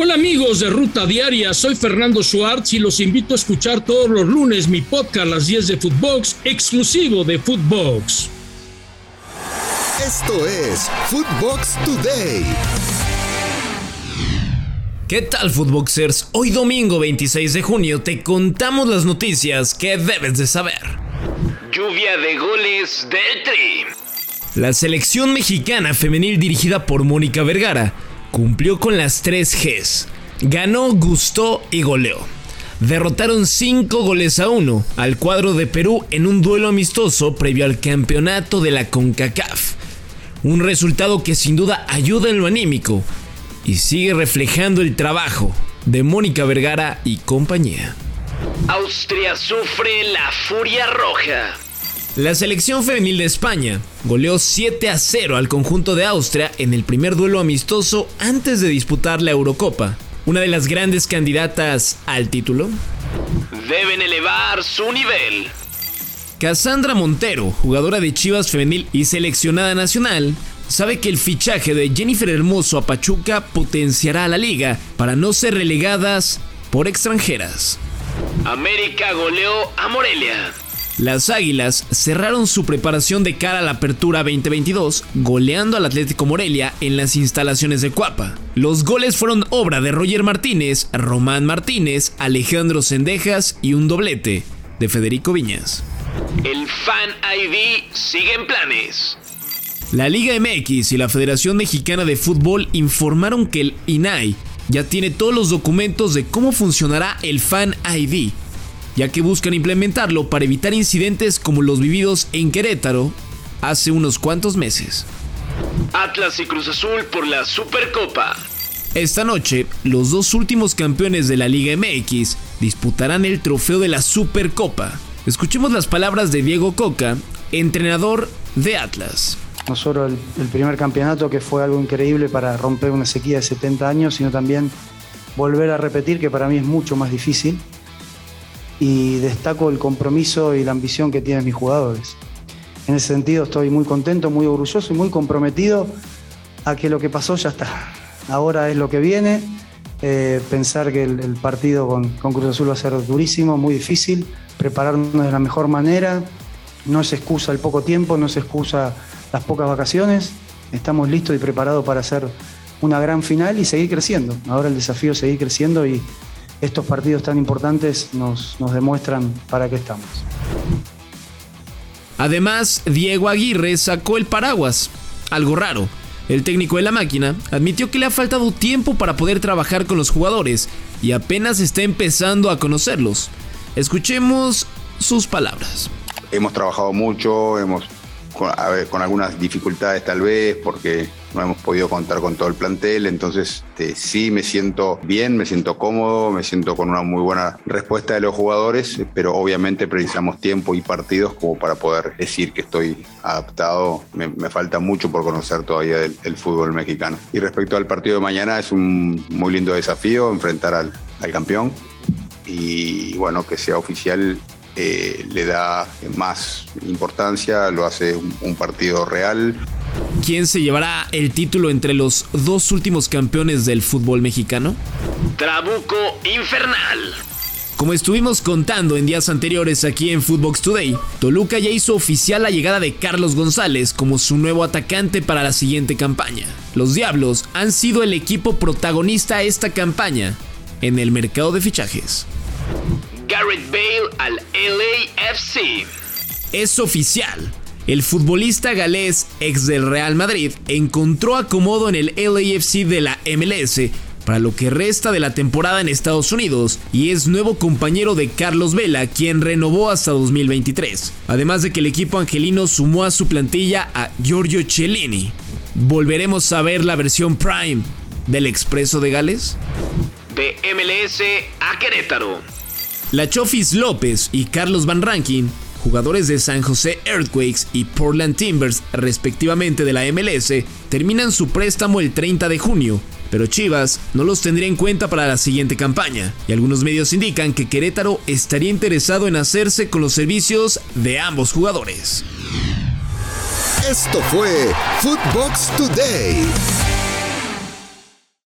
Hola amigos de Ruta Diaria, soy Fernando Schwartz y los invito a escuchar todos los lunes mi podcast Las 10 de Footbox, exclusivo de Footbox. Esto es Footbox Today. ¿Qué tal Footboxers? Hoy domingo 26 de junio te contamos las noticias que debes de saber. Lluvia de goles del Tri. La selección mexicana femenil dirigida por Mónica Vergara cumplió con las tres Gs. Ganó, gustó y goleó. Derrotaron 5 goles a 1 al cuadro de Perú en un duelo amistoso previo al campeonato de la CONCACAF. Un resultado que sin duda ayuda en lo anímico y sigue reflejando el trabajo de Mónica Vergara y compañía. Austria sufre la furia roja. La selección femenil de España goleó 7 a 0 al conjunto de Austria en el primer duelo amistoso antes de disputar la Eurocopa, una de las grandes candidatas al título. Deben elevar su nivel. Cassandra Montero, jugadora de Chivas femenil y seleccionada nacional, sabe que el fichaje de Jennifer Hermoso a Pachuca potenciará a la liga para no ser relegadas por extranjeras. América goleó a Morelia. Las Águilas cerraron su preparación de cara a la apertura 2022, goleando al Atlético Morelia en las instalaciones de Cuapa. Los goles fueron obra de Roger Martínez, Román Martínez, Alejandro Sendejas y un doblete de Federico Viñas. El Fan ID sigue en planes. La Liga MX y la Federación Mexicana de Fútbol informaron que el INAI ya tiene todos los documentos de cómo funcionará el Fan ID ya que buscan implementarlo para evitar incidentes como los vividos en Querétaro hace unos cuantos meses. Atlas y Cruz Azul por la Supercopa. Esta noche, los dos últimos campeones de la Liga MX disputarán el trofeo de la Supercopa. Escuchemos las palabras de Diego Coca, entrenador de Atlas. No solo el, el, primer campeonato, que fue algo increíble para romper una sequía de 70 años, sino también volver a repetir, que para mí es mucho más difícil y destaco el compromiso y la ambición que tienen mis jugadores. En ese sentido estoy muy contento, muy orgulloso y muy comprometido a que lo que pasó ya está. Ahora es lo que viene. Eh, pensar que el, partido con, con, Cruz Azul va a ser durísimo, muy difícil. Prepararnos de la mejor manera. No se excusa el poco tiempo, no se excusa las pocas vacaciones. Estamos listos y preparados para hacer una gran final y seguir creciendo. Ahora el desafío es seguir creciendo y, estos partidos tan importantes nos, nos demuestran para qué estamos. Además, Diego Aguirre sacó el paraguas. Algo raro. El técnico de la máquina admitió que le ha faltado tiempo para poder trabajar con los jugadores y apenas está empezando a conocerlos. Escuchemos sus palabras. Hemos trabajado mucho, hemos con, algunas dificultades tal vez, porque no hemos podido contar con todo el plantel, entonces este, sí me siento bien, me siento cómodo, me siento con una muy buena respuesta de los jugadores, pero obviamente precisamos tiempo y partidos como para poder decir que estoy adaptado. Me, falta mucho por conocer todavía el fútbol mexicano. Y respecto al partido de mañana, es un muy lindo desafío enfrentar al campeón y bueno, que sea oficial eh, le da más importancia, lo hace un, un, partido real. ¿Quién se llevará el título entre los dos últimos campeones del fútbol mexicano? Trabuco Infernal. Como estuvimos contando en días anteriores aquí en Footbox Today, Toluca ya hizo oficial la llegada de Carlos González como su nuevo atacante para la siguiente campaña. Los Diablos han sido el equipo protagonista esta campaña en el mercado de fichajes. Garrett Bale al LAFC. Es oficial. El futbolista galés, ex del Real Madrid, encontró acomodo en el LAFC de la MLS para lo que resta de la temporada en Estados Unidos y es nuevo compañero de Carlos Vela, quien renovó hasta 2023. Además de que el equipo angelino sumó a su plantilla a Giorgio Cellini. ¿Volveremos a ver la versión Prime del Expreso de Gales? De MLS a Querétaro. La Chofis López y Carlos Van Rankin, jugadores de San José Earthquakes y Portland Timbers respectivamente de la MLS, terminan su préstamo el 30 de junio, pero Chivas no los tendría en cuenta para la siguiente campaña, y algunos medios indican que Querétaro estaría interesado en hacerse con los servicios de ambos jugadores. Esto fue Footbox Today.